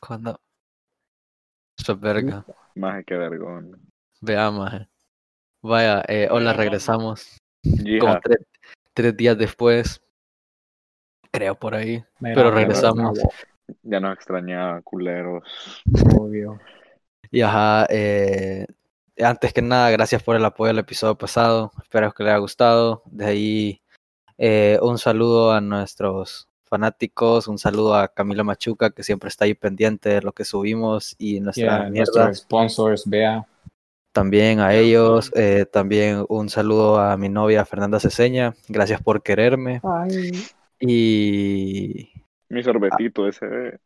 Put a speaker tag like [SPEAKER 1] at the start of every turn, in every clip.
[SPEAKER 1] Cuando. Eso es verga.
[SPEAKER 2] Maje, qué vergüenza.
[SPEAKER 1] Vea, maje. Vaya, eh, hola, regresamos. Como
[SPEAKER 2] Hija,
[SPEAKER 1] tres, tres días después. Creo por ahí.
[SPEAKER 3] Mira,
[SPEAKER 1] Pero regresamos.
[SPEAKER 2] ya nos extrañaba, culeros.
[SPEAKER 3] Obvio.
[SPEAKER 1] Y ajá, eh, antes que nada, gracias por el apoyo al episodio pasado. Espero que les haya gustado. De ahí, eh, un saludo a nuestros fanáticos, un saludo a Camila Machuca, que siempre está ahí pendiente de lo que subimos y nuestra
[SPEAKER 3] a
[SPEAKER 1] mierda.
[SPEAKER 3] nuestros sponsors, vea.
[SPEAKER 1] También a ellos, eh, también un saludo a mi novia Fernanda Ceseña, gracias por quererme. Y,
[SPEAKER 2] Mi sorbetito ese.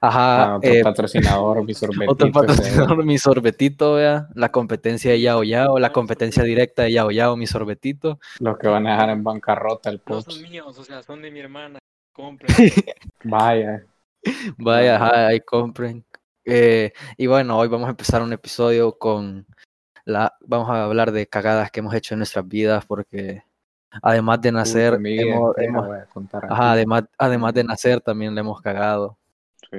[SPEAKER 1] ajá,
[SPEAKER 3] Ah, otro
[SPEAKER 1] eh,
[SPEAKER 3] patrocinador, mi sorbetito.
[SPEAKER 1] otro
[SPEAKER 3] ese.
[SPEAKER 1] patrocinador, mi sorbetito, vea, la competencia de Yao Yao, la competencia directa de Yao Yao, mi sorbetito.
[SPEAKER 3] Los que van a dejar en bancarrota el
[SPEAKER 4] No
[SPEAKER 3] post.
[SPEAKER 4] son míos, o sea, son de mi hermana. Compren.
[SPEAKER 3] Vaya.
[SPEAKER 1] Vaya, ajá, ahí compren. Eh, y bueno, hoy vamos a empezar un episodio con la, vamos a hablar de cagadas que hemos hecho en nuestras vidas, porque además de nacer, hemos- hemos- ajá, además, además de nacer también le hemos cagado.
[SPEAKER 2] Sí.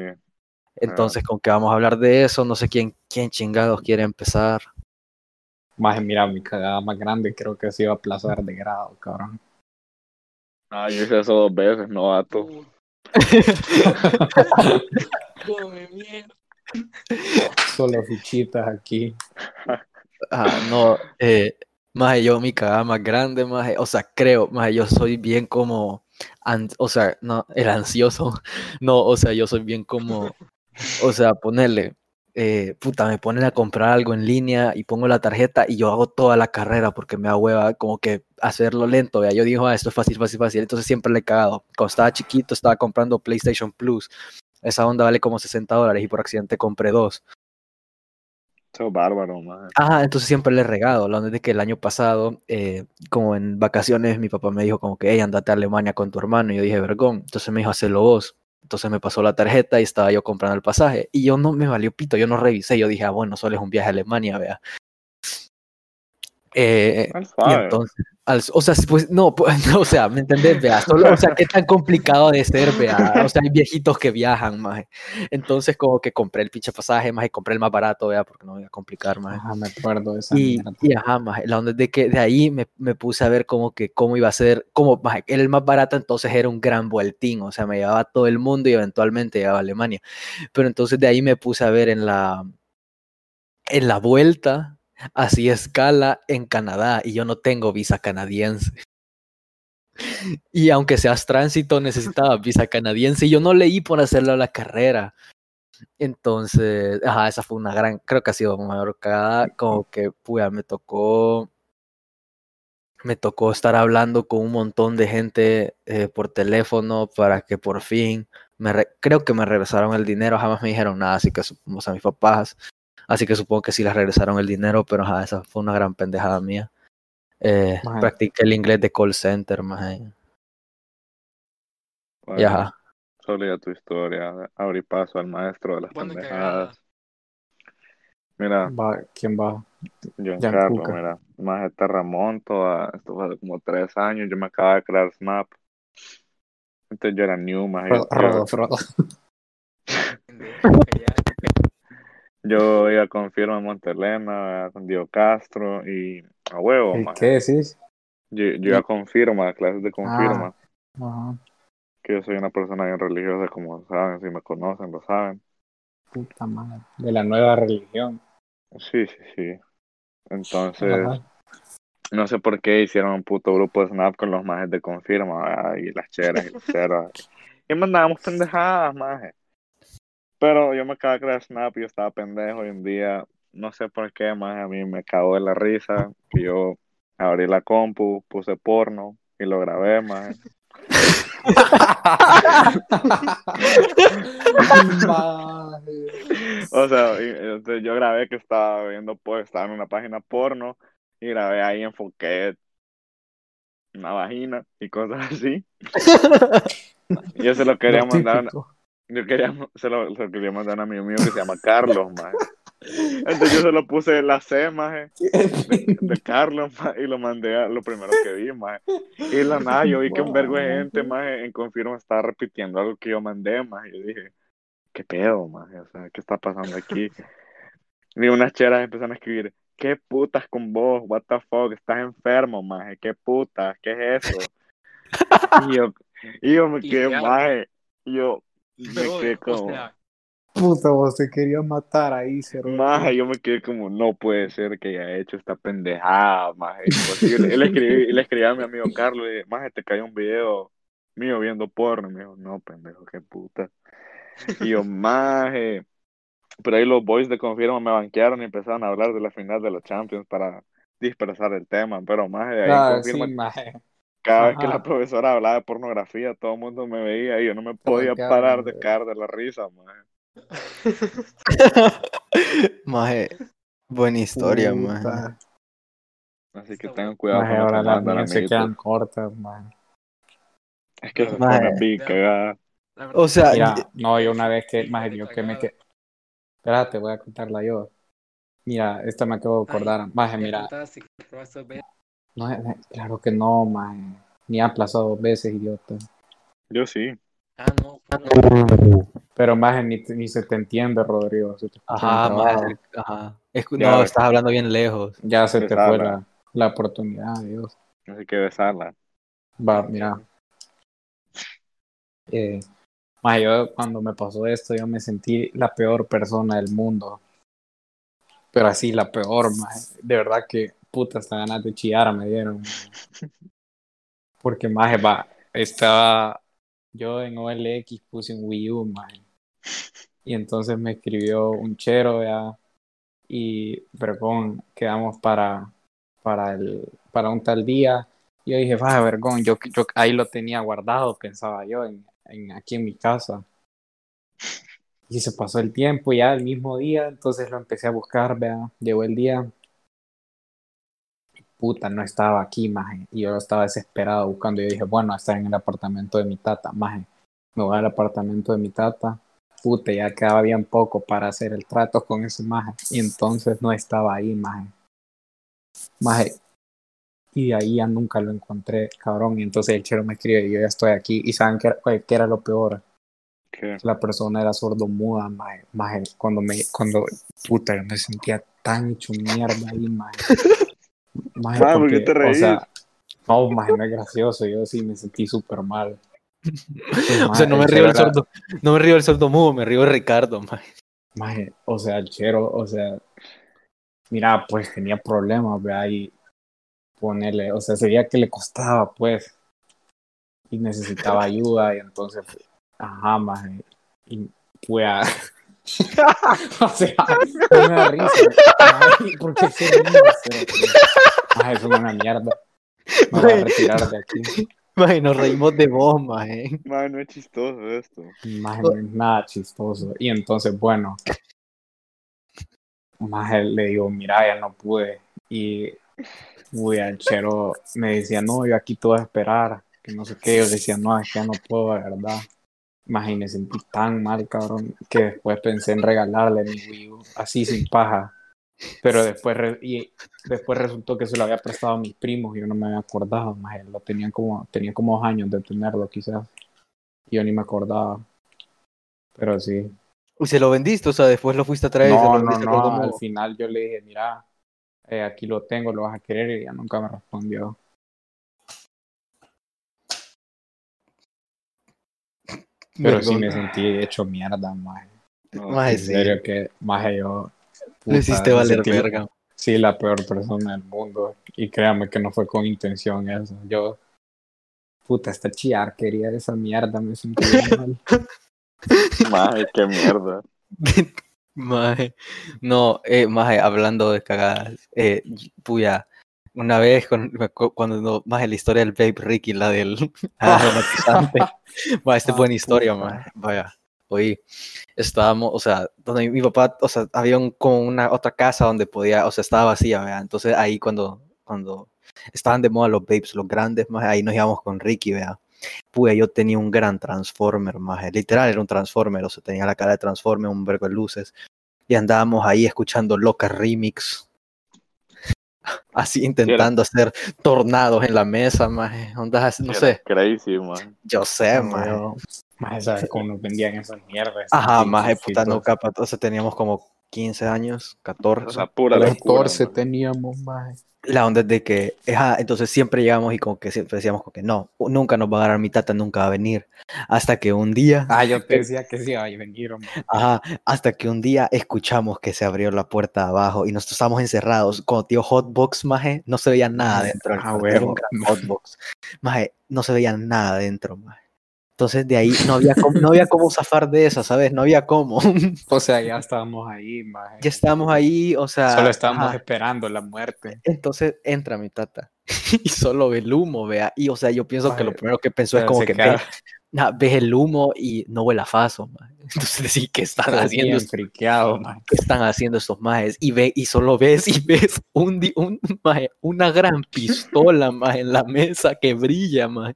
[SPEAKER 1] Entonces, con que vamos a hablar de eso, no sé quién, quién chingados quiere empezar.
[SPEAKER 3] Más mira, mi cagada más grande creo que se iba a aplazar de grado, cabrón.
[SPEAKER 2] Ah, yo hice eso dos veces, novato.
[SPEAKER 4] Come mierda.
[SPEAKER 3] Solo fichitas aquí.
[SPEAKER 1] Ah, no, eh, más yo mi cagada más grande, más, o sea, creo, más yo soy bien como, an- o sea, no, el ansioso, no, o sea, yo soy bien como, o sea, ponerle, eh, puta, me ponen a comprar algo en línea y pongo la tarjeta y yo hago toda la carrera porque me da hueva como que hacerlo lento, vea, yo digo, ah, esto es fácil, fácil, fácil, entonces siempre le he cagado. Cuando estaba chiquito estaba comprando PlayStation Plus, esa onda vale como 60 dólares y por accidente compré dos.
[SPEAKER 2] Eso es bárbaro, maje.
[SPEAKER 1] Ajá, entonces siempre le he regado. La onda es de que el año pasado, eh, como en vacaciones, mi papá me dijo como que, hey, andate a Alemania con tu hermano. Y yo dije, vergón. Entonces me dijo, hacelo vos. Entonces me pasó la tarjeta y estaba yo comprando el pasaje. Y yo no me valió pito, yo no revisé. Yo dije, ah, bueno, solo es un viaje a Alemania, vea. Eh, y entonces, al- o sea, pues, no, pues, no, o sea, ¿me entendés? Vea, solo, o sea, qué tan complicado de ser, vea. O sea, hay viejitos que viajan, maje. Entonces, como que compré el pinche pasaje, más y compré el más barato, vea, porque no voy a complicar, maje.
[SPEAKER 3] Ajá, me acuerdo de esa
[SPEAKER 1] Y, y ajá, maje, la onda de que de ahí me, me puse a ver como que cómo iba a ser, como maje, era el más barato, entonces era un gran vueltín, o sea, me llevaba a todo el mundo y eventualmente llegaba a Alemania. Pero entonces de ahí me puse a ver en la, en la vuelta, así escala en Canadá, y yo no tengo visa canadiense. Y aunque seas tránsito, necesitaba visa canadiense, y yo no leí por hacerlo a la carrera. Entonces, ajá, esa fue una gran, creo que ha sido mayor cagada, como que, pues, me tocó, me tocó estar hablando con un montón de gente eh, por teléfono para que por fin, me re- creo que me regresaron el dinero, jamás me dijeron nada, así que, o sea, mis papás, así que supongo que sí les regresaron el dinero, pero ajá, esa fue una gran pendejada mía. Eh, practiqué el inglés de call center, más y
[SPEAKER 2] Bueno,
[SPEAKER 1] ajá.
[SPEAKER 2] Sólida tu historia. Abrí paso al maestro de las pendejadas. Mira,
[SPEAKER 3] Va, ¿Quién va?
[SPEAKER 2] Giancarlo,
[SPEAKER 3] Cuca.
[SPEAKER 2] mira. Más te remonto a. Esto fue hace como tres años. Yo me acababa de crear Snap. Entonces yo era new, más.
[SPEAKER 3] Rodo, Rodo.
[SPEAKER 2] Yo iba con firma en Montelena, con Dio Castro y a huevo,
[SPEAKER 3] ¿Y. ¿Qué decís?
[SPEAKER 2] Yo, yo iba con firma, clases de confirma.
[SPEAKER 3] Ajá.
[SPEAKER 2] Que yo soy una persona bien religiosa, como saben, si me conocen, lo saben.
[SPEAKER 3] Puta madre. De la nueva religión.
[SPEAKER 2] Sí, sí, sí. Entonces,
[SPEAKER 3] Ajá.
[SPEAKER 2] no sé por qué hicieron un puto grupo de Snap con los majes de confirma, ¿verdad? y las cheras y las cheras. Y mandábamos pendejadas, maje. Pero yo me acabo de crear Snap y yo estaba pendejo hoy en día. No sé por qué, maje, a mí me cagó de la risa. Que yo abrí la compu, puse porno y lo grabé.
[SPEAKER 3] Madre.
[SPEAKER 2] O sea, entonces yo grabé que estaba viendo, pues, estaba en una página porno y grabé ahí, enfoqué una vagina y cosas así. Y yo se lo quería
[SPEAKER 3] Lo
[SPEAKER 2] mandar,
[SPEAKER 3] típico.
[SPEAKER 2] Yo quería, se lo, se lo quería mandar a un amigo mío que se llama Carlos, maje. Entonces yo se lo puse la C, maje, de, de Carlos, maje, y lo mandé a lo primero que vi, maje. Y la nada yo vi que un vergo de gente, maje, en confirma estaba repitiendo algo que yo mandé, maje. Y yo dije, ¿qué pedo? maje? O sea, ¿qué está pasando aquí? Y unas cheras empezaron a escribir, ¿qué putas con vos? What the fuck? Estás enfermo, maje. ¿Qué putas? ¿Qué es eso? Y yo, y yo me quedé, maje. Y yo me quedé
[SPEAKER 4] o
[SPEAKER 2] como,
[SPEAKER 4] sea,
[SPEAKER 3] Puta, vos te querías matar ahí, cero.
[SPEAKER 2] maje, yo me quedé como, no puede ser que haya hecho esta pendejada, maje. Y pues, yo le, le escribí, le escribí a mi amigo Carlos, y dije, te cayó un video mío viendo porno. Y me dijo, no, pendejo, qué puta. Y yo, maje. Pero ahí los boys de Confirma me banquearon y empezaron a hablar de la final de los Champions para dispersar el tema. Pero, maje, de ahí
[SPEAKER 3] Ah,
[SPEAKER 2] Confirma,
[SPEAKER 3] sí, maje.
[SPEAKER 2] Cada vez que la profesora hablaba de pornografía, todo el mundo me veía y yo no me podía parar de caer de la risa, maje.
[SPEAKER 1] Maje, buena historia, maje.
[SPEAKER 3] Puta.
[SPEAKER 2] Así que tengan cuidado
[SPEAKER 3] Maje,
[SPEAKER 2] con
[SPEAKER 3] ahora las mías se quedan cortas, maje.
[SPEAKER 2] Es que se
[SPEAKER 1] Maje.
[SPEAKER 2] pone bien cagada.
[SPEAKER 1] O sea,
[SPEAKER 3] Mira,
[SPEAKER 1] y-
[SPEAKER 3] no, yo una vez que, maje, yo que me quedé. Espérate, voy a contarla yo. Mira, esta me acabo de acordar. Maje, mira, no, eh, claro que no, maje. Ni ha aplazado dos veces, idiota.
[SPEAKER 2] Yo sí.
[SPEAKER 4] Ah, no, no.
[SPEAKER 3] Pero maje, ni, ni se te entiende, Rodrigo. se te
[SPEAKER 1] Ajá, maje, ajá. No, estás hablando bien lejos.
[SPEAKER 3] Ya se te fue la, la oportunidad, Dios.
[SPEAKER 2] Así que besarla.
[SPEAKER 3] Va, mira. Eh, maje, yo cuando me pasó esto, yo me sentí la peor persona del mundo. Pero así, la peor, maje. De verdad que puta, hasta ganas de chillar me dieron. Porque, maje, va, estaba yo en OLX puse un Wii U, maje. Y entonces me escribió un chero, ya. Y, vergón, quedamos para, para, el, para un tal día. Y yo dije, vaya, vergón, yo, yo ahí lo tenía guardado, pensaba yo, en, en, aquí en mi casa. Y se pasó el tiempo ya el mismo día, entonces lo empecé a buscar, vea, llegó el día. Puta, no estaba aquí, maje. Y yo estaba desesperado buscando. Y yo dije, bueno, estar en el apartamento de mi tata, maje. Me voy al apartamento de mi tata. Puta, ya quedaba bien poco para hacer el trato con ese maje. Y entonces no estaba ahí, maje. Maje. Y de ahí ya nunca lo encontré, cabrón. Y entonces el chero me escribe y yo ya estoy aquí. Y saben qué, era- qué era lo peor.
[SPEAKER 2] ¿Qué?
[SPEAKER 3] La persona era sordomuda, maje. maje. Cuando me, cuando, puta, yo me sentía tan hecho mierda ahí, maje. Maje,
[SPEAKER 2] Maje, ¿por qué
[SPEAKER 3] porque,
[SPEAKER 2] te
[SPEAKER 3] o sea, no, maje, no es gracioso. Yo sí me sentí súper mal.
[SPEAKER 1] O sea, no me río del sordo, no me río del sordo mudo, me río de Ricardo, maje.
[SPEAKER 3] Maje, o sea, el chero, o sea, mira, pues tenía problemas, vea, y ponerle, o sea, sería que le costaba, pues, y necesitaba ayuda, y entonces, ajá, maje, y pues, a- o sea, no me da risa, maje, ¿por qué se ríe? Pues. Maje, es una mierda, me voy a retirar de aquí,
[SPEAKER 1] Maje, nos reímos de vos, maje.
[SPEAKER 2] Maje, no es chistoso esto.
[SPEAKER 3] Maje, no es nada chistoso, y entonces, bueno, Maje, le digo, mira, ya no pude. Y uy, el chero me decía, no, yo aquí te voy a esperar. Que no sé qué. Yo le decía, no, es que ya no puedo, de verdad. Maje, me sentí tan mal, cabrón, que después pensé en regalarle mi Wii U, así sin paja. Pero después, re- y después resultó que se lo había prestado a mis primos y yo no me había acordado, maje. Lo tenían como, tenía como dos años de tenerlo, quizás. Y yo ni me acordaba. Pero sí.
[SPEAKER 1] ¿Y se lo vendiste? O sea, después lo fuiste a traer y se lo
[SPEAKER 3] No, no,
[SPEAKER 1] al
[SPEAKER 3] no, final yo le dije, mira, eh, aquí lo tengo, lo vas a querer y ya nunca me respondió. Pero sí me sentí hecho mierda, maje.
[SPEAKER 2] No,
[SPEAKER 3] En
[SPEAKER 1] sí.
[SPEAKER 3] serio que, maje, yo...
[SPEAKER 1] Lo
[SPEAKER 3] puta,
[SPEAKER 1] hiciste valer
[SPEAKER 3] sentí-
[SPEAKER 1] verga.
[SPEAKER 3] Sí, la peor persona del mundo. Y créame que no fue con intención eso. Yo, puta, esta chillar quería esa mierda, me sentí mal.
[SPEAKER 2] Maje, qué mierda.
[SPEAKER 1] Maje. No, eh, maje, hablando de cagadas, eh, puya, una vez con- cuando, maje, la historia del Babe Ricky, la del aromatizante, maje, esta es
[SPEAKER 3] Ah,
[SPEAKER 1] buena historia,
[SPEAKER 3] puta.
[SPEAKER 1] maje, vaya, oí, estábamos, o sea, donde mi papá, o sea, había un, como una otra casa donde podía, o sea, estaba vacía, vea, entonces ahí cuando, cuando estaban de moda los Babes, los grandes, maje, ahí nos íbamos con Ricky, vea, Puya, yo tenía un gran Transformer, maje. Literal era un Transformer, o sea, tenía la cara de Transformer, un vergo de luces. Y andábamos ahí escuchando Loca Remix. Así intentando hacer tornados en la mesa, maje. Ondas no sé.
[SPEAKER 2] Crazy, maje.
[SPEAKER 1] Yo sé,
[SPEAKER 3] No,
[SPEAKER 1] Maje,
[SPEAKER 3] ¿sabes cómo nos vendían esas mierdas?
[SPEAKER 1] Ajá, más de puta, no capa, o sea, teníamos como 15 años, 14.
[SPEAKER 2] O sea, pura locura.
[SPEAKER 3] 14
[SPEAKER 2] maje.
[SPEAKER 3] teníamos, maje.
[SPEAKER 1] la onda es de que, ajá, entonces siempre llegamos y como que siempre decíamos como que no, nunca nos va a agarrar mi tata, nunca va a venir. Hasta que un día,
[SPEAKER 3] Ah, yo te decía que sí iba a venir, hombre.
[SPEAKER 1] ajá, hasta que un día escuchamos que se abrió la puerta de abajo y nosotros estábamos encerrados. Cuando tío Hotbox, maje, no se veía nada dentro
[SPEAKER 3] Ah, huevo.
[SPEAKER 1] Hotbox. Maje, no se veía nada dentro, maje. Entonces de ahí no había cómo, no había cómo zafar de esa, ¿sabes? No había cómo.
[SPEAKER 3] O sea, ya estábamos ahí, maje.
[SPEAKER 1] ya estábamos ahí, o sea.
[SPEAKER 3] Solo estábamos
[SPEAKER 1] ajá.
[SPEAKER 3] esperando la muerte.
[SPEAKER 1] Entonces entra mi tata y solo ve el humo, vea. Y o sea, yo pienso que lo
[SPEAKER 3] Maje,
[SPEAKER 1] primero que pensó es como que ve- nah, ves el humo y no huele a faso, maje. Entonces sí, ¿qué están
[SPEAKER 3] todo
[SPEAKER 1] haciendo?
[SPEAKER 3] friqueado, maje.
[SPEAKER 1] ¿Qué están haciendo estos majes? Y ve, y solo ves y ves un, un maje, una gran pistola maje, en la mesa que brilla, maje.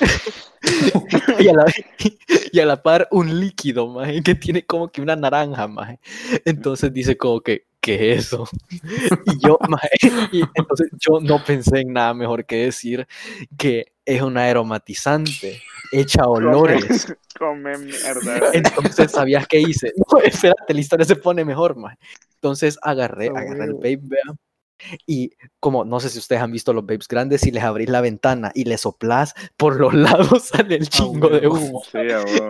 [SPEAKER 1] y, a la, y a la par un líquido, maje, que tiene como que una naranja, maje. Entonces dice como que, ¿qué es eso? Y yo, maje, y entonces yo no pensé en nada mejor que decir que es un aromatizante, echa olores.
[SPEAKER 2] Come mierda.
[SPEAKER 1] Entonces, ¿sabías qué hice? No, espérate, la historia se pone mejor, man. Entonces agarré, agarré el vape, y como no sé si ustedes han visto los vapes grandes, si les abrís la ventana y le soplás, por los lados sale el chingo de humo.
[SPEAKER 2] Sí.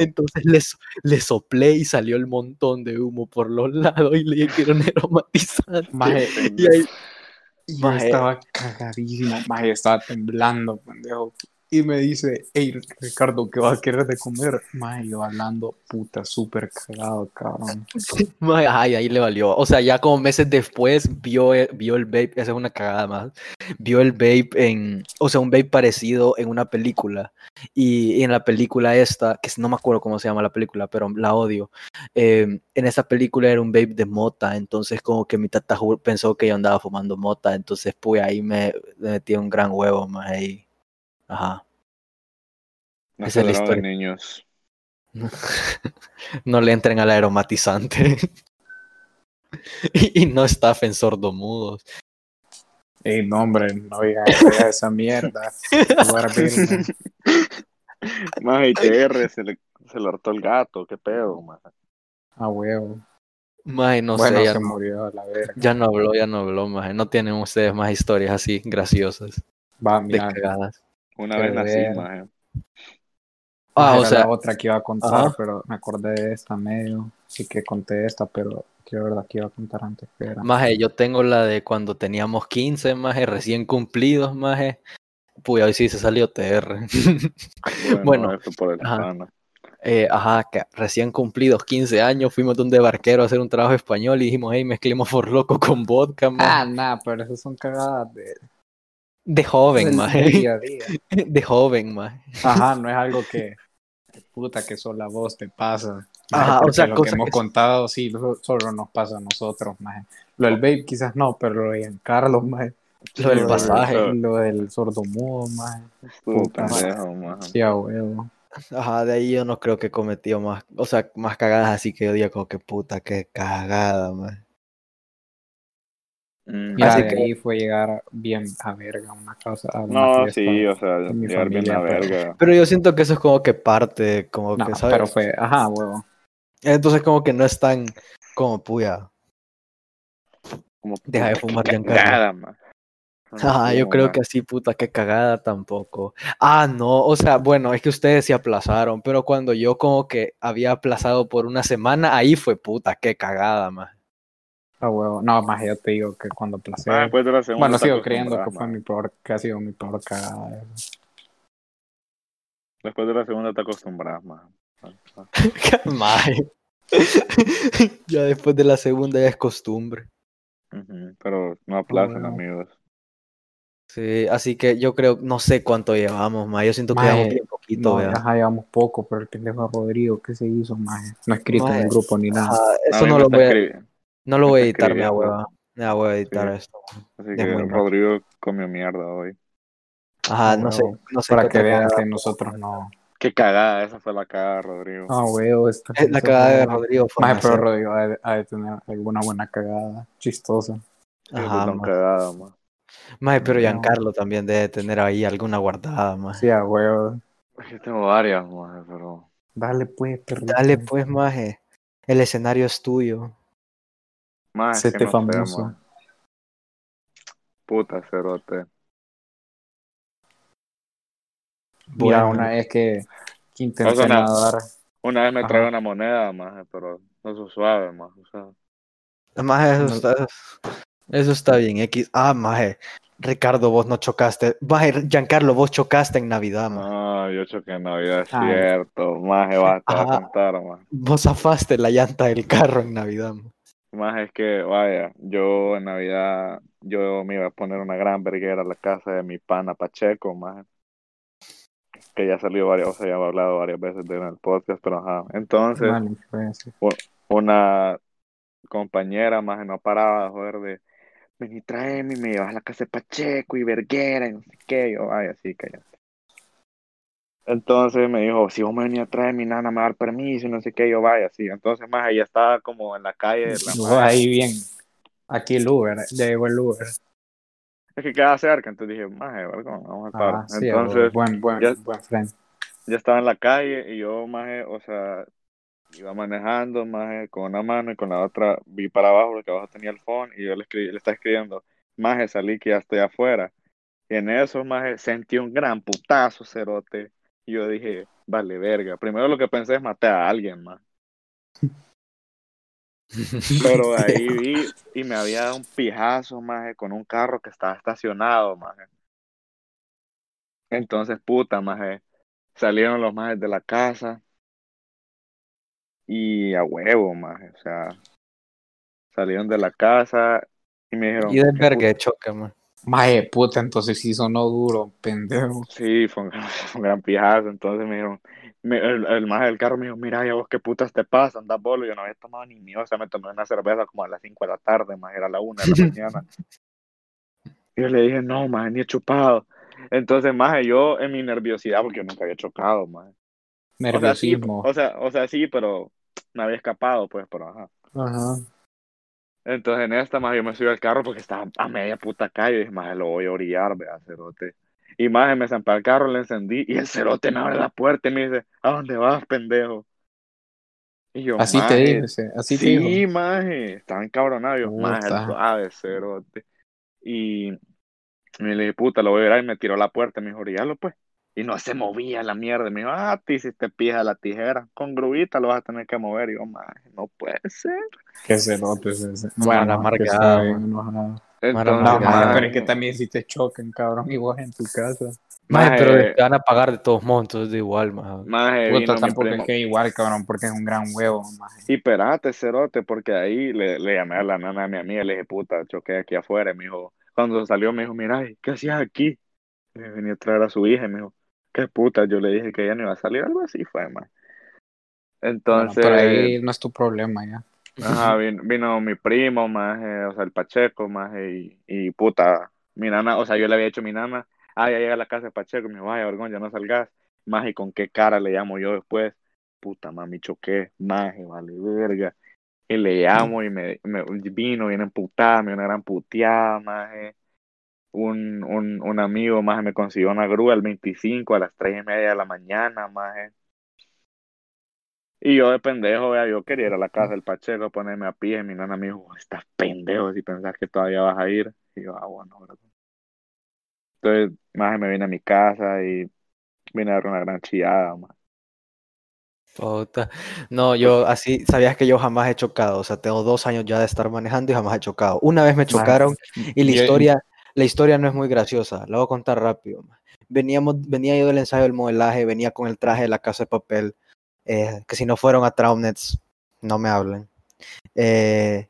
[SPEAKER 1] Entonces le, so- le soplé y salió el montón de humo por los lados y le un aromatizante.
[SPEAKER 3] Maje,
[SPEAKER 1] Y ahí,
[SPEAKER 3] yo
[SPEAKER 1] Maje.
[SPEAKER 3] estaba cagadísimo, maje, estaba temblando, pendejo. Y me dice, hey, Ricardo, ¿qué vas a querer de comer? Maje, yo hablando, puta, súper cagado, cabrón.
[SPEAKER 1] Mae, Ay, ahí le valió. O sea, ya como meses después vio, el- vio el vape, esa es una cagada más. Vio el vape en, o sea, un vape parecido en una película. Y, y en la película esta, que no me acuerdo cómo se llama la película, pero la odio. eh, en esa película era un vape de mota, entonces como que mi tata pensó que yo andaba fumando mota, entonces pues ahí me, me metí un gran huevo más ahí. Ajá.
[SPEAKER 2] No
[SPEAKER 1] esa es la historia.
[SPEAKER 2] niños.
[SPEAKER 1] no le entren al aromatizante. y, y no estafen sordomudos.
[SPEAKER 3] Ey, no, hombre, no digas esa- esa mierda.
[SPEAKER 2] Más ITR, se le, se le hartó el gato, qué pedo, man.
[SPEAKER 3] A huevo.
[SPEAKER 1] Mae, no
[SPEAKER 3] bueno,
[SPEAKER 1] sé, ya
[SPEAKER 3] se
[SPEAKER 1] no,
[SPEAKER 3] murió a la verga.
[SPEAKER 1] ya no habló, ya no habló, mae. No tienen ustedes más historias así graciosas,
[SPEAKER 3] Va,
[SPEAKER 1] de
[SPEAKER 3] mira,
[SPEAKER 1] cagadas.
[SPEAKER 2] Una
[SPEAKER 3] Qué
[SPEAKER 2] vez nací,
[SPEAKER 3] ver.
[SPEAKER 1] Ah,
[SPEAKER 3] Era
[SPEAKER 1] o sea,
[SPEAKER 3] la otra que iba a contar,
[SPEAKER 1] Ajá.
[SPEAKER 3] pero me acordé de esta medio. Sí que conté esta, pero quiero verdad que iba a contar antes. que era.
[SPEAKER 1] maje, yo tengo la de cuando teníamos 15, maje, recién cumplidos, maje. Pues hoy sí se salió TR. Bueno,
[SPEAKER 2] eso por el
[SPEAKER 1] ajá. Eh, ajá, que recién cumplidos 15 años, fuimos donde barquero a hacer un trabajo español y dijimos, hey, mezclemos for loco con vodka, maje.
[SPEAKER 3] Ah, nada, pero esas son cagadas de,
[SPEAKER 1] De joven,
[SPEAKER 3] día.
[SPEAKER 1] De joven, maje.
[SPEAKER 3] Ajá, no es algo que, puta, que solo a vos te pasa.
[SPEAKER 1] Ajá, o sea,
[SPEAKER 3] lo
[SPEAKER 1] cosa
[SPEAKER 3] que hemos
[SPEAKER 1] que-
[SPEAKER 3] contado, sí, lo- solo nos pasa a nosotros, maje. Lo del vape quizás no, pero lo de Carlos, maje.
[SPEAKER 1] Lo del pasaje.
[SPEAKER 3] Lo del sordomudo.
[SPEAKER 2] Estuvo
[SPEAKER 3] Puta.
[SPEAKER 2] man.
[SPEAKER 3] Sí, a huevo.
[SPEAKER 1] Ajá, de ahí yo no creo que cometió más, o sea, más cagadas, así que yo digo como que puta, qué cagada, man.
[SPEAKER 2] Mm.
[SPEAKER 3] Mira,
[SPEAKER 1] Así
[SPEAKER 3] de
[SPEAKER 1] que-
[SPEAKER 3] ahí fue llegar bien a verga una casa. A una
[SPEAKER 2] No, sí, o sea, llegar bien a
[SPEAKER 3] pero-
[SPEAKER 2] verga.
[SPEAKER 1] Pero yo siento que eso es como que parte, como
[SPEAKER 3] No,
[SPEAKER 1] que, ¿sabes?
[SPEAKER 3] pero fue, ajá, huevo.
[SPEAKER 1] Entonces como que no es tan como puya.
[SPEAKER 2] Como,
[SPEAKER 1] Deja de fumar,
[SPEAKER 2] man. No
[SPEAKER 1] Ajá, yo creo
[SPEAKER 2] man.
[SPEAKER 1] que así, puta, qué cagada tampoco. Ah, no, o sea, bueno, es que ustedes se aplazaron, pero cuando yo como que había aplazado por una semana, ahí fue puta, qué cagada, man.
[SPEAKER 3] A huevo. No, más yo te digo que cuando placé.
[SPEAKER 2] Ah, después de la segunda
[SPEAKER 3] bueno, sigo creyendo que fue mi peor, que ha sido mi peor cagada.
[SPEAKER 2] Después de la segunda te acostumbras.
[SPEAKER 1] Mae. ya después de la segunda ya es costumbre.
[SPEAKER 2] Pero no aplacen,
[SPEAKER 3] bueno.
[SPEAKER 2] amigos.
[SPEAKER 1] Sí, así que yo creo, no sé cuánto llevamos, ma. Yo siento que
[SPEAKER 3] Mae,
[SPEAKER 1] llevamos bien poquito,
[SPEAKER 3] No, ajá, llevamos poco, pero el pendejo de Rodrigo, ¿qué se hizo, más? No ha escrito en el grupo ni nada.
[SPEAKER 1] Eso no lo voy a, no lo
[SPEAKER 2] me
[SPEAKER 1] voy a editar, mi
[SPEAKER 2] escribiendo.
[SPEAKER 1] hueva. Ya voy a editar
[SPEAKER 2] Sí.
[SPEAKER 1] esto.
[SPEAKER 2] Así
[SPEAKER 1] Es
[SPEAKER 2] que
[SPEAKER 1] muy mal.
[SPEAKER 2] Rodrigo comió mierda hoy.
[SPEAKER 1] Ajá, no sé, no sé
[SPEAKER 3] Para que vean que nosotros no.
[SPEAKER 2] Qué cagada, esa fue la cagada, Rodrigo.
[SPEAKER 3] Ah, huevo, esta
[SPEAKER 1] Eh, La cagada de Rodrigo fue
[SPEAKER 3] Maje,
[SPEAKER 1] una
[SPEAKER 3] pero. Rodrigo ha de, ha de tener alguna buena cagada, chistosa.
[SPEAKER 1] Ajá,
[SPEAKER 2] tan cagada, man.
[SPEAKER 1] Mae, pero
[SPEAKER 3] No.
[SPEAKER 1] Giancarlo también debe tener ahí alguna guardada, ma.
[SPEAKER 3] Sí, a huevo.
[SPEAKER 2] Yo tengo varias, maje, pero.
[SPEAKER 3] Dale pues, perrito.
[SPEAKER 1] Dale pues, maje. El escenario es tuyo.
[SPEAKER 2] Más
[SPEAKER 3] Sete
[SPEAKER 2] no
[SPEAKER 3] famoso.
[SPEAKER 2] Puta cerote.
[SPEAKER 1] Bueno.
[SPEAKER 3] una vez que, que intenté nadar.
[SPEAKER 2] Una vez me trae una moneda, maje, pero eso es suave, maje. O sea,
[SPEAKER 1] Maje, eso,
[SPEAKER 3] No.
[SPEAKER 1] está, eso está bien. X. Ah, maje. Ricardo, vos no chocaste. Maje, Giancarlo, vos chocaste en Navidad, maje.
[SPEAKER 2] no, yo choqué en Navidad, es
[SPEAKER 3] Ah.
[SPEAKER 2] cierto. Maje, vas a contar, maje.
[SPEAKER 1] Vos zafaste la llanta del carro en Navidad, maje.
[SPEAKER 2] Más es que, vaya, yo en Navidad, yo me iba a poner una gran verguera a la casa de mi pana Pacheco, más que ya salió varias, o sea, ya he hablado varias veces de él en el podcast, pero ajá. Entonces,
[SPEAKER 3] influencia.
[SPEAKER 2] una compañera más no paraba de joder de, vení, tráeme y me llevas a la casa de Pacheco y verguera y no sé qué, yo, vaya, sí, cállate. Entonces me dijo, si vos me venís a traer, mi nana me va a dar permiso y no sé qué, yo, vaya, sí. Entonces, más ella estaba como en la calle, la maje-
[SPEAKER 3] ahí bien. Aquí el Uber, llegó el Uber.
[SPEAKER 2] Es que quedaba cerca, entonces dije, maje, vergón, vamos a parar.
[SPEAKER 3] Ah, sí,
[SPEAKER 2] entonces,
[SPEAKER 3] buen, buen,
[SPEAKER 2] ya-
[SPEAKER 3] buen friend.
[SPEAKER 2] ya estaba en la calle y yo, maje, o sea, iba manejando, maje, con una mano y con la otra vi para abajo porque abajo tenía el phone y yo le, escribí, le estaba escribiendo, maje, salí que ya estoy afuera. Y en eso, maje, sentí un gran putazo, cerote. Y yo dije, vale, verga. Primero lo que pensé es matar a alguien, más. Pero ahí vi y me había dado un pijazo, maje, con un carro que estaba estacionado, maje. Entonces, puta, maje, salieron los majes de la casa y a huevo, maje, o sea, salieron de la casa y me dijeron,
[SPEAKER 1] Y de
[SPEAKER 2] "¿Qué
[SPEAKER 1] verga choque, maje.
[SPEAKER 3] Maje, puta, entonces sí sonó duro, pendejo.
[SPEAKER 2] Sí, fue un, fue un gran pijazo. Entonces me dijeron, me- el, el maje del carro me dijo, mira, ya vos qué putas te pasa, andas bolo. Yo no había tomado ni mío, o sea, me tomé una cerveza como a las 5 de la tarde, más era la 1 de la mañana. Y yo le dije, no, maje, ni he chupado. Entonces, maje, yo en mi nerviosidad, porque yo nunca había chocado, maje. O sea, sí,
[SPEAKER 3] Nerviosismo.
[SPEAKER 2] o sea, o sea, sí, pero me había escapado, pues, pero ajá.
[SPEAKER 3] Ajá.
[SPEAKER 2] Entonces en esta, más yo me subí al carro porque estaba a media puta calle. Y más lo voy a orillar, vea, cerote. Y más me zampé al carro, le encendí. Y el cerote me abre la puerta y me dice, ¿a dónde vas, pendejo? Y yo,
[SPEAKER 3] Así te
[SPEAKER 2] "Maje,
[SPEAKER 3] digo, ese- así te
[SPEAKER 2] Sí,
[SPEAKER 3] digo.
[SPEAKER 2] maje, estaba encabronado. Yo,
[SPEAKER 3] Puta.
[SPEAKER 2] suave, cerote. Y me le dije, puta, lo voy a ver. Y me tiró la puerta. Me dijo, orillalo, pues. Y no se movía la mierda. Me dijo, ah, te hiciste pija la tijera. Con grubita lo vas a tener que mover. Y yo, maje, no puede ser.
[SPEAKER 3] Que cerote es ese.
[SPEAKER 1] Bueno, man.
[SPEAKER 3] enojado.
[SPEAKER 2] Entonces,
[SPEAKER 3] pero es que también si te chocan, cabrón, y vos en tu casa.
[SPEAKER 1] Maje,
[SPEAKER 2] Maje,
[SPEAKER 1] pero te van a pagar de todos modos, entonces da igual,
[SPEAKER 2] vino mi
[SPEAKER 3] tampoco es que igual, cabrón, porque es un gran huevo, maje.
[SPEAKER 2] Y espérate, cerote, porque ahí le, le llamé a la nana de mi amiga, le dije, puta, choqué aquí afuera. Y me dijo, cuando salió, me dijo, mira, ¿y ¿qué hacías aquí? Venía a traer a su hija y me dijo, ¿qué puta? Yo le dije que ella no iba a salir, algo así fue, más.
[SPEAKER 3] Bueno,
[SPEAKER 2] Entonces,
[SPEAKER 3] pero ahí no es tu problema ya.
[SPEAKER 2] ajá, vino, vino mi primo, más, o sea, el Pacheco, más, y, y puta, mi nana, o sea, yo le había hecho a mi nana, ah, ya llega a la casa de Pacheco, me dijo, vaya, vergón, ya no salgas. Más, y con qué cara le llamo yo después, puta, mami, choqué, más, vale, verga. Y le llamo y me, me vino bien emputada, me dio una gran puteada, maje. Un, un, un amigo más me consiguió una grúa el 25 a las 3 y media de la mañana, maje. Y yo de pendejo, vea, yo quería ir a la casa del Pacheco ponerme a pie. Y mi nana me dijo, estás pendejo si pensás que todavía vas a ir. Y yo, ah, bueno, ¿verdad? Entonces, maje, me vine a mi casa y vine a dar una gran chillada, maje.
[SPEAKER 1] Puta. No, yo así, sabías que yo jamás he chocado, o sea, tengo dos años ya de estar manejando y jamás he chocado. Una vez me chocaron y la
[SPEAKER 3] Yo-
[SPEAKER 1] historia, la historia no es muy graciosa, la voy a contar rápido. Veníamos, venía yo del ensayo del modelaje, venía con el traje de la casa de papel, eh, que si no fueron a Traumnets, no me hablen. Eh,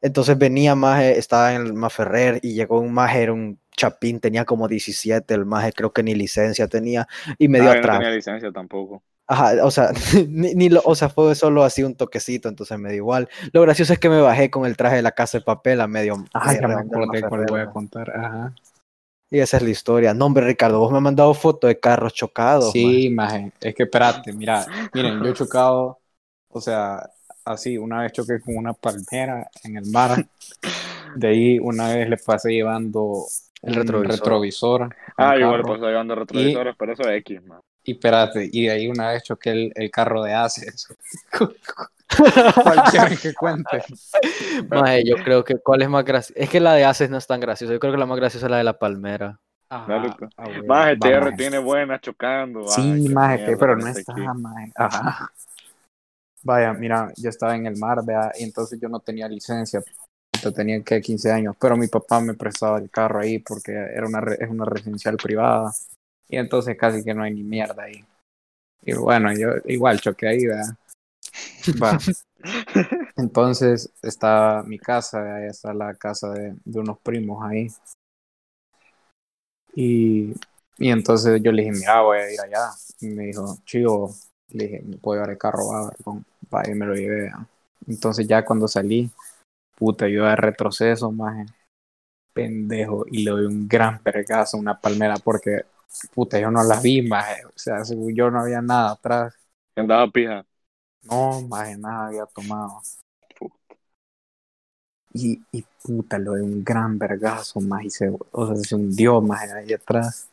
[SPEAKER 1] entonces venía Maje, estaba en el Maferrer y llegó un Maje, era un chapín, tenía como 17, el Maje creo que ni licencia tenía y me dio
[SPEAKER 2] Ah, yo no
[SPEAKER 1] atrás.
[SPEAKER 2] tenía licencia tampoco.
[SPEAKER 1] Ajá, o sea, ni, ni lo, o sea, fue solo así un toquecito, entonces me dio igual. Lo gracioso es que me bajé con el traje de la casa de papel a medio.
[SPEAKER 3] Ah,
[SPEAKER 1] eh,
[SPEAKER 3] ya me acordé cuál voy a contar. Ajá.
[SPEAKER 1] Y esa es la historia. No, hombre, Ricardo, vos me has mandado fotos de carros chocados.
[SPEAKER 3] Sí, maje. Es que espérate, mira, miren, yo he chocado, o sea, así, una vez choqué con una palmera en el mar. De ahí una vez le pasé llevando
[SPEAKER 1] El retrovisor.
[SPEAKER 3] retrovisor
[SPEAKER 2] Ah, igual pues llevando retrovisores, pero eso es X, man.
[SPEAKER 3] Y espérate, y de ahí una vez choqué el, el carro de Aces. Cualquiera que cuente.
[SPEAKER 1] Maje, yo creo que cuál es más graciosa. Es que la de Aces no es tan graciosa. Yo creo que la más graciosa es la de la palmera.
[SPEAKER 2] Pues.
[SPEAKER 3] ah,
[SPEAKER 2] TR
[SPEAKER 3] maje.
[SPEAKER 2] tiene buenas chocando.
[SPEAKER 3] Sí,
[SPEAKER 2] ay, qué
[SPEAKER 3] maje,
[SPEAKER 2] mierda
[SPEAKER 3] pero no está, maje. Ajá. Vaya, mira, yo estaba en el mar, vea, y entonces yo no tenía licencia. Yo tenía que 15 años, pero mi papá me prestaba el carro ahí porque era una, re- es una residencial privada. Y entonces casi que no hay ni mierda ahí. Y bueno, yo igual choqué ahí, vea. Va. Entonces está mi casa, ahí está la casa de, de unos primos ahí. Y, y entonces yo le dije, mira, voy a ir allá. Y me dijo, chivo, le dije, ¿me puedo llevar el carro? Va, vergón". Va, y me lo llevé. ¿ah? Entonces ya cuando salí, puta, yo de retroceso, maje, pendejo, y le doy un gran vergazo a una palmera porque, puta, yo no la vi, maje. O sea, según yo no había nada atrás.
[SPEAKER 2] Andaba pija.
[SPEAKER 3] No, maje, nada había tomado. Y, y puta, le doy un gran vergazo, maje, y se, o sea, se hundió, maje, ahí atrás.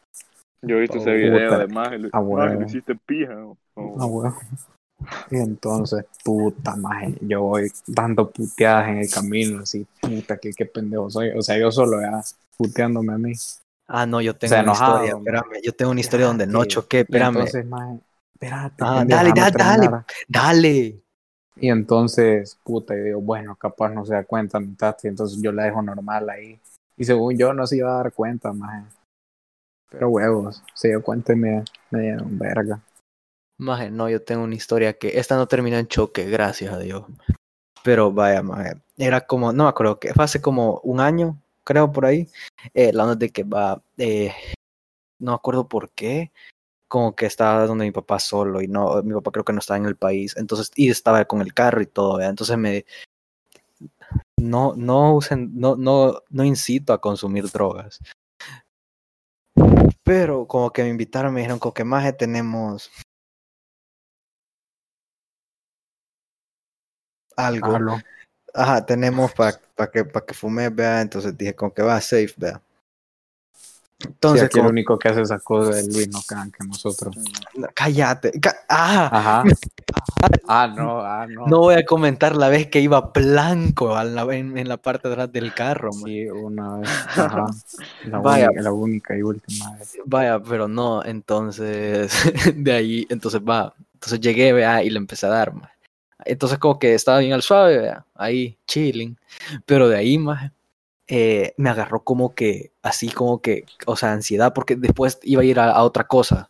[SPEAKER 2] Yo he visto
[SPEAKER 3] Oh,
[SPEAKER 2] ese video
[SPEAKER 3] puta.
[SPEAKER 2] de más. Le,
[SPEAKER 3] Ah, bueno.
[SPEAKER 2] le hiciste pija. Oh.
[SPEAKER 3] Ah, huevo. Y entonces, puta maje, yo voy dando puteadas en el camino, así, puta, que qué pendejo soy. O sea, yo solo ya puteándome a mí.
[SPEAKER 1] Ah, no, yo tengo una
[SPEAKER 3] enojado,
[SPEAKER 1] historia.
[SPEAKER 3] hombre.
[SPEAKER 1] Espérame, yo tengo una historia donde no choqué.
[SPEAKER 3] Y
[SPEAKER 1] Espérame.
[SPEAKER 3] entonces, maje, espérate.
[SPEAKER 1] Ah, dale, dale, dale. Dale.
[SPEAKER 3] Y entonces, puta, yo digo, bueno, capaz no se da cuenta mi tati, entonces yo la dejo normal ahí. Y según yo, no se iba a dar cuenta, maje. Pero huevos, se dio cuenta y me, me dieron verga.
[SPEAKER 1] Maje, no, yo tengo una historia que esta no terminó en choque, gracias a Dios. Pero vaya, maje, era como, no me acuerdo que fue hace como un año, creo por ahí. Eh, la onda de que va, eh, no acuerdo por qué, como que estaba donde mi papá solo y no, mi papá creo que no estaba en el país, entonces, y estaba con el carro y todo, entonces me, no, no usen, no, no, no incito a consumir drogas. Pero como que me invitaron, me dijeron, como que maje tenemos algo. Ajá, tenemos para que, pa que fume, vea. Entonces dije, con que va safe, vea.
[SPEAKER 3] Sí,
[SPEAKER 1] Entonces,
[SPEAKER 3] aquí el
[SPEAKER 1] como-
[SPEAKER 3] único que hace esa cosa es Luis, no crean que nosotros.
[SPEAKER 1] cállate. ah,
[SPEAKER 3] Ajá. Ah, no, ah, no.
[SPEAKER 1] no voy a comentar la vez que iba blanco la- en, en la parte de atrás del carro. man.
[SPEAKER 3] Sí, una vez. Ajá. La,
[SPEAKER 1] Vaya.
[SPEAKER 3] única, la única y última vez.
[SPEAKER 1] Vaya, pero no, entonces, de ahí, entonces va. Entonces llegué, vea, y le empecé a dar, ma. Entonces como que estaba bien al suave, ahí, chilling. Pero de ahí, más me agarró como que, así como que, o sea, ansiedad, porque después iba a ir a, a otra cosa.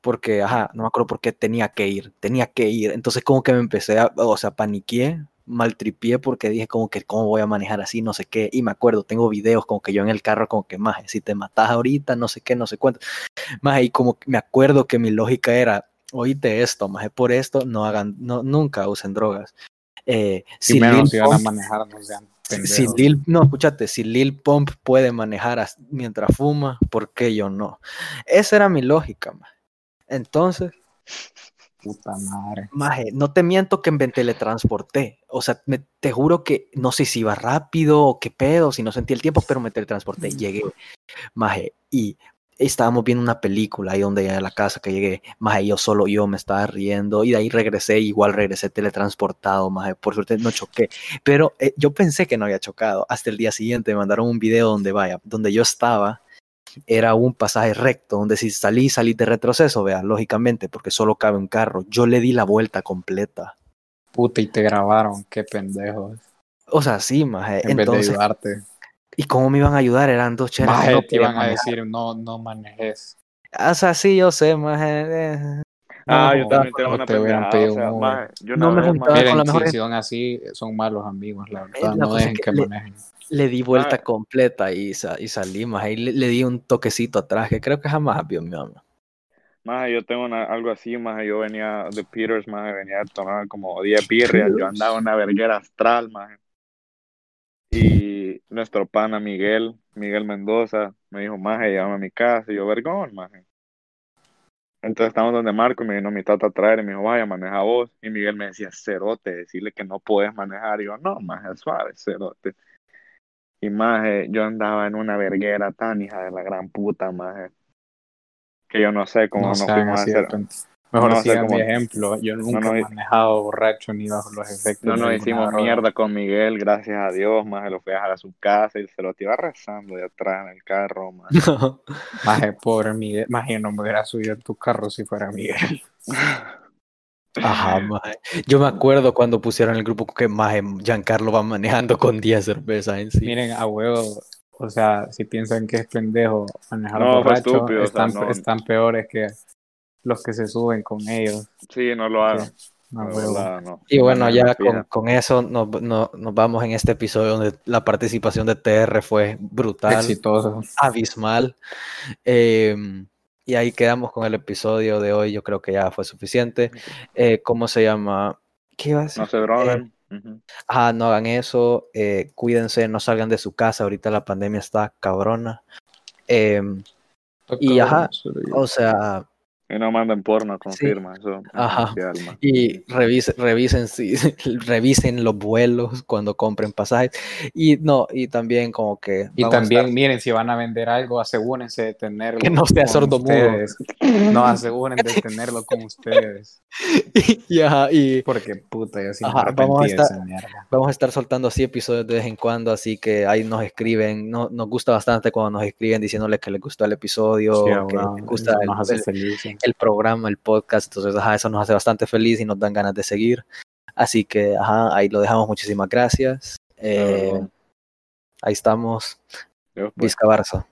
[SPEAKER 1] Porque, ajá, no me acuerdo por qué tenía que ir, tenía que ir. Entonces como que me empecé a, o sea, paniqué, maltripié porque dije como que, ¿cómo voy a manejar así? No sé qué. Y me acuerdo, tengo videos como que yo en el carro como que, más si te matas ahorita, no sé qué, no sé cuánto. Más y como que me acuerdo que mi lógica era, oíste esto, más por esto, no hagan, no, nunca usen drogas. Eh,
[SPEAKER 3] Si menos
[SPEAKER 1] Lil
[SPEAKER 3] si van a manejar, no sean
[SPEAKER 1] si
[SPEAKER 3] pendejos.
[SPEAKER 1] Lil, no, escúchate, si Lil Pump puede manejar as- mientras fuma, ¿por qué yo no? Esa era mi lógica, ma. Entonces,
[SPEAKER 3] Puta madre.
[SPEAKER 1] maje, no te miento que me teletransporté. O sea, me- te juro que no sé si iba rápido o qué pedo, si no sentí el tiempo, pero me teletransporté. Llegué, maje, y estábamos viendo una película ahí donde a la casa que llegué, maje, yo solo yo me estaba riendo y de ahí regresé, igual regresé teletransportado, maje, por suerte no choqué, pero eh, yo pensé que no había chocado, hasta el día siguiente me mandaron un video donde vaya, donde yo estaba, era un pasaje recto, donde si salí, salí de retroceso, vea, lógicamente, porque solo cabe un carro, yo le di la vuelta completa,
[SPEAKER 3] Puta, y te grabaron, qué pendejos.
[SPEAKER 1] o sea, sí, maje,
[SPEAKER 3] En vez de
[SPEAKER 1] entonces,
[SPEAKER 3] ayudarte.
[SPEAKER 1] ¿Y cómo me iban a ayudar? Eran dos cheras. que
[SPEAKER 3] Maje,
[SPEAKER 1] no
[SPEAKER 3] te iban a decir, no, no manejes.
[SPEAKER 1] O sea, sí, yo sé, maje. eh,
[SPEAKER 2] Ah,
[SPEAKER 1] no,
[SPEAKER 2] yo también tengo una
[SPEAKER 3] te pedido
[SPEAKER 2] O sea, maje, yo
[SPEAKER 1] No me juntaba
[SPEAKER 2] maje,
[SPEAKER 1] con la
[SPEAKER 3] Miren,
[SPEAKER 1] mejor
[SPEAKER 3] si, si son así, son malos amigos, la verdad.
[SPEAKER 1] la
[SPEAKER 3] no dejen
[SPEAKER 1] que
[SPEAKER 3] que
[SPEAKER 1] le-
[SPEAKER 3] manejen.
[SPEAKER 1] Le di vuelta
[SPEAKER 2] Maje.
[SPEAKER 1] completa y, sa- y salí, maje. Y le, le di un toquecito atrás que creo que jamás vio mi mamá.
[SPEAKER 2] Maje, yo tengo una- algo así, maje, yo venía de Peters, maje, venía a tomar como 10 birrias, yo andaba en una verguera astral, maje. Y nuestro pana Miguel, Miguel Mendoza, me dijo, maje, llévame a mi casa, y yo, vergón, maje. Entonces estamos donde Marco y me vino mi tata a traer y me dijo, vaya, maneja vos. Y Miguel me decía, cerote, decirle que no puedes manejar. Y yo, no, maje, suave, cerote. Y maje, yo andaba en una verguera tan hija de la gran puta, maje. que yo no sé cómo
[SPEAKER 3] No
[SPEAKER 2] nos fuimos a hacer.
[SPEAKER 3] Mejor
[SPEAKER 2] no cómo-
[SPEAKER 3] mi ejemplo. Yo nunca
[SPEAKER 2] no-
[SPEAKER 3] he manejado borracho ni bajo los efectos.
[SPEAKER 2] No nos hicimos
[SPEAKER 3] droga.
[SPEAKER 2] mierda con Miguel, gracias a Dios, más lo fui a dejar a su casa y se lo iba rezando de atrás en el carro, más.
[SPEAKER 3] Maje, pobre Miguel. Maje, yo no me hubiera subido en tu carro si fuera Miguel.
[SPEAKER 1] Ajá, maje. Yo me acuerdo cuando pusieron el grupo que maje, Giancarlo va manejando con 10 cervezas en sí.
[SPEAKER 3] Miren, a huevo. O sea, si piensan que es pendejo manejar
[SPEAKER 2] No, fue
[SPEAKER 3] borracho,
[SPEAKER 2] estúpido, o sea,
[SPEAKER 3] están,
[SPEAKER 2] no.
[SPEAKER 3] están peores que los que se suben con ellos.
[SPEAKER 2] Sí, no lo hagan.
[SPEAKER 3] No,
[SPEAKER 2] no.
[SPEAKER 1] Y bueno,
[SPEAKER 2] No,
[SPEAKER 1] ya con, con eso nos, no- nos vamos en este episodio donde la participación de TR fue brutal,
[SPEAKER 3] Exitoso.
[SPEAKER 1] abismal. Eh, y ahí quedamos con el episodio de hoy. Yo creo que ya fue suficiente. Eh, ¿Cómo se llama? ¿Qué iba a decir?
[SPEAKER 2] No se droguen. Ujú.
[SPEAKER 1] Ah, no hagan eso. eh, cuídense, no salgan de su casa. Ahorita la pandemia está cabrona. Y, ajá, o sea,
[SPEAKER 2] Y no manden porno, confirma. Eso es
[SPEAKER 1] Ajá. Y revisen, revisen, si- revisen los vuelos cuando compren pasajes. Y no, y también como que.
[SPEAKER 3] Y también,
[SPEAKER 1] estar-
[SPEAKER 3] miren, si van a vender algo, asegúrense de tenerlo.
[SPEAKER 1] Que no sea
[SPEAKER 3] ustedes. No, aseguren de tenerlo con ustedes.
[SPEAKER 1] y, ajá, y
[SPEAKER 3] Porque puta, yo sí
[SPEAKER 1] Ajá, vamos a estar- vamos a estar soltando así episodios de vez en cuando. Así que ahí nos escriben. No, nos gusta bastante cuando nos escriben diciéndoles que les gustó el episodio,
[SPEAKER 3] Sí,
[SPEAKER 1] que les gusta el,
[SPEAKER 3] nos hace
[SPEAKER 1] el-
[SPEAKER 3] felices.
[SPEAKER 1] El programa, el podcast. Entonces, ajá, eso nos hace bastante feliz y nos dan ganas de seguir. Así que, ajá, ahí lo dejamos. Muchísimas gracias. Eh, ahí estamos.
[SPEAKER 2] Pues.
[SPEAKER 1] Vizca Barça.